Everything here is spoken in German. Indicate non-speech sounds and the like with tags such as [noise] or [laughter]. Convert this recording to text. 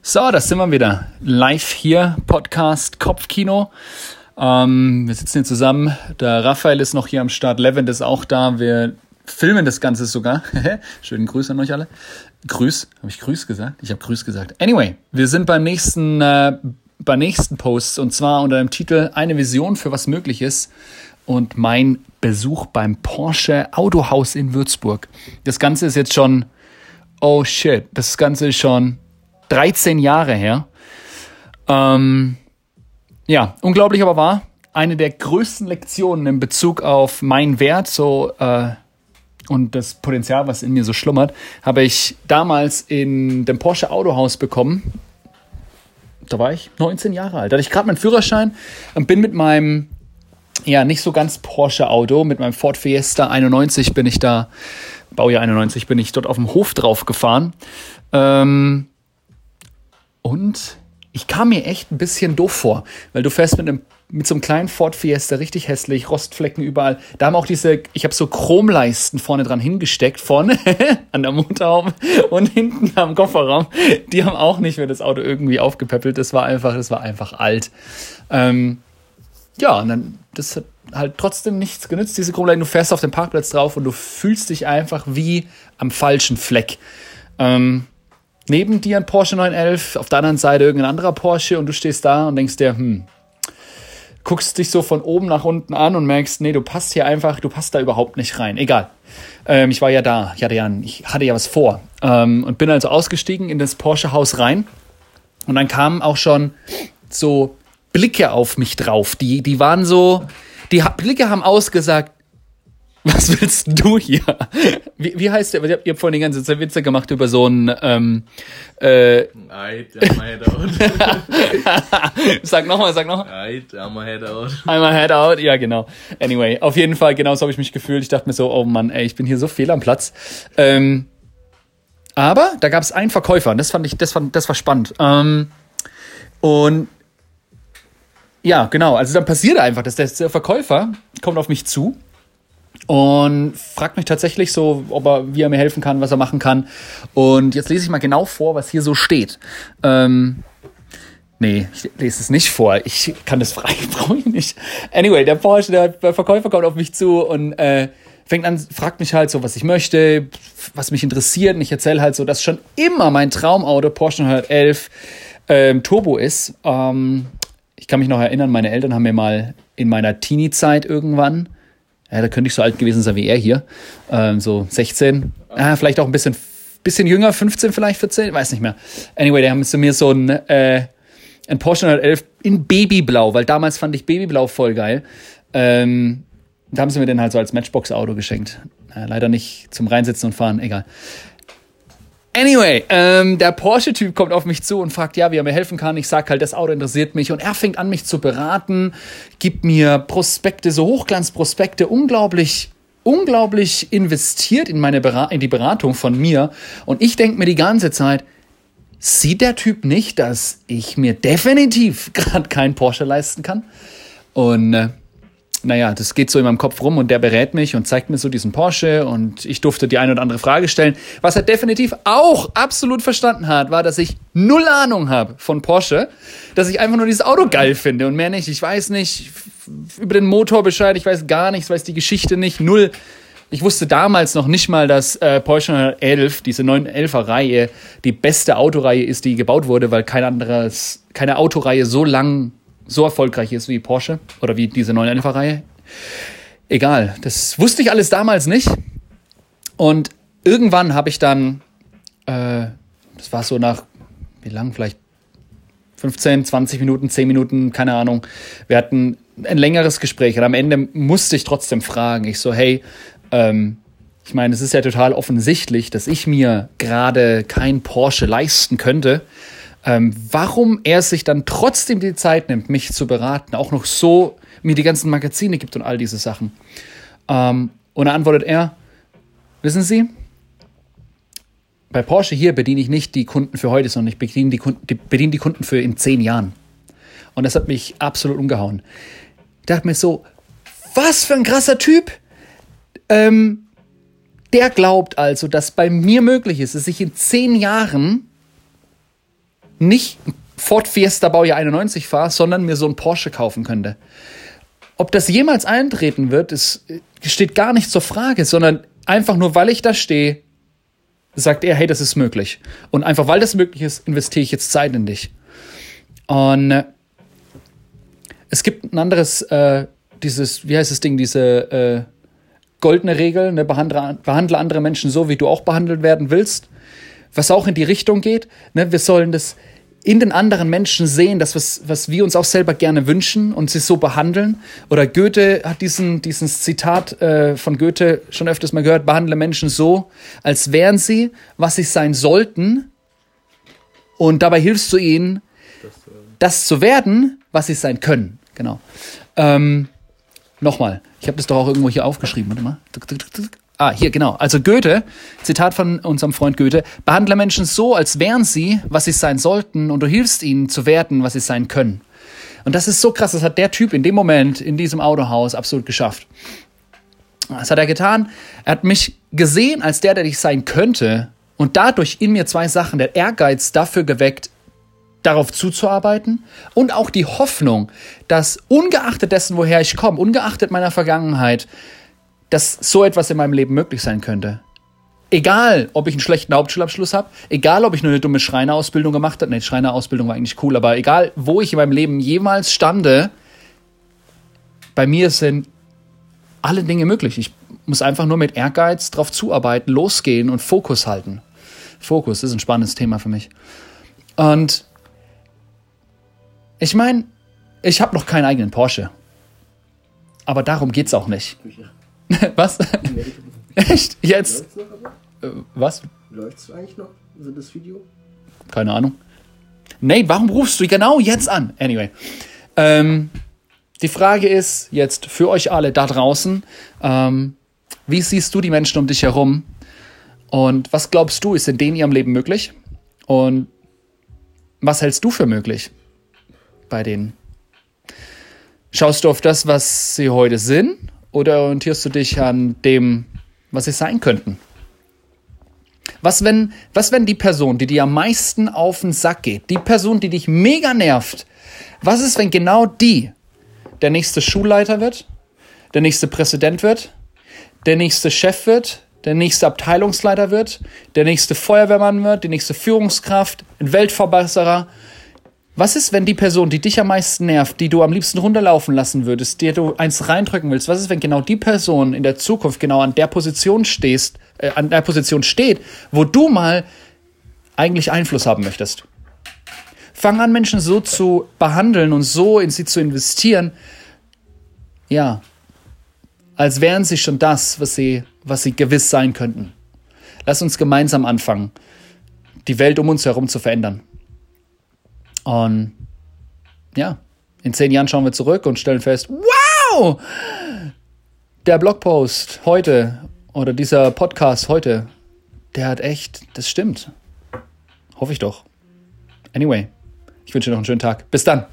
So, das sind wir wieder. Live hier, Podcast Kopfkino. Ähm, wir sitzen hier zusammen. Der Raphael ist noch hier am Start. Levent ist auch da. Wir filmen das Ganze sogar. [laughs] Schönen Grüß an euch alle. Grüß. Habe ich Grüß gesagt? Ich habe Grüß gesagt. Anyway, wir sind beim nächsten, äh, beim nächsten Post und zwar unter dem Titel Eine Vision für was möglich ist und mein Besuch beim Porsche Autohaus in Würzburg. Das Ganze ist jetzt schon, oh shit, das Ganze ist schon 13 Jahre her. Ähm, ja, unglaublich aber wahr. Eine der größten Lektionen in Bezug auf meinen Wert so äh, und das Potenzial, was in mir so schlummert, habe ich damals in dem Porsche Autohaus bekommen. Da war ich 19 Jahre alt. Da hatte ich gerade meinen Führerschein und bin mit meinem ja nicht so ganz Porsche Auto, mit meinem Ford Fiesta 91 bin ich da, Baujahr 91, bin ich dort auf dem Hof drauf gefahren. Ähm, und ich kam mir echt ein bisschen doof vor, weil du fährst mit einem mit so einem kleinen Ford Fiesta, richtig hässlich, Rostflecken überall. Da haben auch diese, ich habe so Chromleisten vorne dran hingesteckt, vorne [laughs] an der Motorhaube und hinten am Kofferraum. Die haben auch nicht mehr das Auto irgendwie aufgepäppelt. Das war einfach, das war einfach alt. Ähm, ja, und dann, das hat halt trotzdem nichts genützt, diese Chromleisten. Du fährst auf dem Parkplatz drauf und du fühlst dich einfach wie am falschen Fleck. Ähm, neben dir ein Porsche 911, auf der anderen Seite irgendein anderer Porsche und du stehst da und denkst dir, hm, guckst dich so von oben nach unten an und merkst, nee, du passt hier einfach, du passt da überhaupt nicht rein. Egal. Ähm, ich war ja da, ich hatte ja, ich hatte ja was vor ähm, und bin also ausgestiegen in das Porsche-Haus rein und dann kamen auch schon so Blicke auf mich drauf. Die, die waren so, die Blicke haben ausgesagt, was willst du hier? Wie, wie heißt der? Ihr habt vorhin die ganze Zeit Witze gemacht über so ein ähm, äh, I'm head out. [laughs] sag nochmal, sag nochmal. I'm a head out. I'm a head out, ja genau. Anyway, auf jeden Fall, genau so habe ich mich gefühlt. Ich dachte mir so, oh Mann, ey, ich bin hier so fehl am Platz. Ähm, aber da gab es einen Verkäufer und das fand ich, das fand, das war spannend. Ähm, und ja, genau, also dann passiert einfach, dass der Verkäufer kommt auf mich zu und fragt mich tatsächlich so, ob er, wie er mir helfen kann, was er machen kann. Und jetzt lese ich mal genau vor, was hier so steht. Ähm, nee, ich lese es nicht vor. Ich kann das frei, [laughs] brauche ich nicht. Anyway, der Porsche, der Verkäufer kommt auf mich zu und äh, fängt an, fragt mich halt so, was ich möchte, was mich interessiert. Und ich erzähle halt so, dass schon immer mein Traumauto Porsche 911 ähm, Turbo ist. Ähm, ich kann mich noch erinnern, meine Eltern haben mir mal in meiner Teenie-Zeit irgendwann ja, da könnte ich so alt gewesen sein wie er hier. Ähm, so 16. Ah, vielleicht auch ein bisschen, bisschen jünger, 15 vielleicht, 14, weiß nicht mehr. Anyway, da haben sie mir so ein, äh, ein Porsche 911 in Babyblau, weil damals fand ich Babyblau voll geil. Ähm, da haben sie mir den halt so als Matchbox-Auto geschenkt. Äh, leider nicht zum Reinsitzen und Fahren, egal. Anyway, ähm, der Porsche-Typ kommt auf mich zu und fragt, ja, wie er mir helfen kann. Ich sag halt, das Auto interessiert mich. Und er fängt an, mich zu beraten, gibt mir Prospekte, so Hochglanzprospekte, unglaublich, unglaublich investiert in, meine in die Beratung von mir. Und ich denke mir die ganze Zeit, sieht der Typ nicht, dass ich mir definitiv [laughs] gerade keinen Porsche leisten kann? Und äh, naja, das geht so in meinem Kopf rum und der berät mich und zeigt mir so diesen Porsche und ich durfte die eine oder andere Frage stellen. Was er definitiv auch absolut verstanden hat, war, dass ich null Ahnung habe von Porsche, dass ich einfach nur dieses Auto geil finde und mehr nicht. Ich weiß nicht über den Motor Bescheid, ich weiß gar nichts, weiß die Geschichte nicht, null. Ich wusste damals noch nicht mal, dass äh, Porsche 911, diese 911er Reihe, die beste Autoreihe ist, die gebaut wurde, weil kein anderes, keine Autoreihe so lang so erfolgreich ist wie Porsche oder wie diese 911-Reihe. Egal, das wusste ich alles damals nicht. Und irgendwann habe ich dann, äh, das war so nach, wie lang, vielleicht 15, 20 Minuten, 10 Minuten, keine Ahnung. Wir hatten ein längeres Gespräch und am Ende musste ich trotzdem fragen. Ich so, hey, ähm, ich meine, es ist ja total offensichtlich, dass ich mir gerade kein Porsche leisten könnte ähm, warum er sich dann trotzdem die Zeit nimmt, mich zu beraten, auch noch so mir die ganzen Magazine gibt und all diese Sachen. Ähm, und da antwortet er, wissen Sie, bei Porsche hier bediene ich nicht die Kunden für heute, sondern ich bediene die Kunden, die, bediene die Kunden für in zehn Jahren. Und das hat mich absolut umgehauen. Ich dachte mir so, was für ein krasser Typ. Ähm, der glaubt also, dass bei mir möglich ist, dass ich in zehn Jahren nicht Ford Fiesta Baujahr 91 fahre, sondern mir so ein Porsche kaufen könnte. Ob das jemals eintreten wird, ist, steht gar nicht zur Frage, sondern einfach nur, weil ich da stehe, sagt er, hey, das ist möglich. Und einfach weil das möglich ist, investiere ich jetzt Zeit in dich. Und äh, es gibt ein anderes, äh, dieses, wie heißt das Ding, diese äh, goldene Regel, ne, behandle, behandle andere Menschen so, wie du auch behandelt werden willst, was auch in die Richtung geht. Ne, wir sollen das in den anderen Menschen sehen, das, was, was wir uns auch selber gerne wünschen und sie so behandeln. Oder Goethe hat diesen, dieses Zitat äh, von Goethe schon öfters mal gehört, behandle Menschen so, als wären sie, was sie sein sollten. Und dabei hilfst du ihnen, das zu werden, was sie sein können. Genau. Ähm, Nochmal, ich habe das doch auch irgendwo hier aufgeschrieben. Warte mal. Ah, hier, genau. Also Goethe, Zitat von unserem Freund Goethe, behandle Menschen so, als wären sie, was sie sein sollten, und du hilfst ihnen zu werden, was sie sein können. Und das ist so krass, das hat der Typ in dem Moment in diesem Autohaus absolut geschafft. Was hat er getan? Er hat mich gesehen als der, der ich sein könnte, und dadurch in mir zwei Sachen, der Ehrgeiz dafür geweckt, darauf zuzuarbeiten und auch die Hoffnung, dass ungeachtet dessen, woher ich komme, ungeachtet meiner Vergangenheit, dass so etwas in meinem Leben möglich sein könnte. Egal, ob ich einen schlechten Hauptschulabschluss habe, egal, ob ich nur eine dumme Schreinerausbildung gemacht habe, ne, Schreinerausbildung war eigentlich cool, aber egal, wo ich in meinem Leben jemals stande, bei mir sind alle Dinge möglich. Ich muss einfach nur mit Ehrgeiz drauf zuarbeiten, losgehen und Fokus halten. Fokus ist ein spannendes Thema für mich. Und ich meine, ich habe noch keinen eigenen Porsche. Aber darum geht's auch nicht. [laughs] Was? Echt? Jetzt? Äh, was? Läuft's eigentlich noch? Also das Video? Keine Ahnung. Nate, warum rufst du genau jetzt an? Anyway. Ähm, die Frage ist jetzt für euch alle da draußen, ähm, wie siehst du die Menschen um dich herum? Und was glaubst du, ist in denen ihrem Leben möglich? Und was hältst du für möglich bei denen? Schaust du auf das, was sie heute sind? Oder orientierst du dich an dem, was sie sein könnten? Was wenn, was wenn die Person, die dir am meisten auf den Sack geht, die Person, die dich mega nervt, was ist, wenn genau die der nächste Schulleiter wird, der nächste Präsident wird, der nächste Chef wird, der nächste Abteilungsleiter wird, der nächste Feuerwehrmann wird, die nächste Führungskraft, ein Weltverbesserer, was ist, wenn die Person, die dich am meisten nervt, die du am liebsten runterlaufen lassen würdest, dir du eins reindrücken willst, was ist, wenn genau die Person in der Zukunft genau an der Position stehst, äh, an der Position steht, wo du mal eigentlich Einfluss haben möchtest? Fang an, Menschen so zu behandeln und so in sie zu investieren, ja, als wären sie schon das, was sie, was sie gewiss sein könnten. Lass uns gemeinsam anfangen, die Welt um uns herum zu verändern. Und ja, in zehn Jahren schauen wir zurück und stellen fest, wow, der Blogpost heute oder dieser Podcast heute, der hat echt, das stimmt. Hoffe ich doch. Anyway, ich wünsche dir noch einen schönen Tag. Bis dann.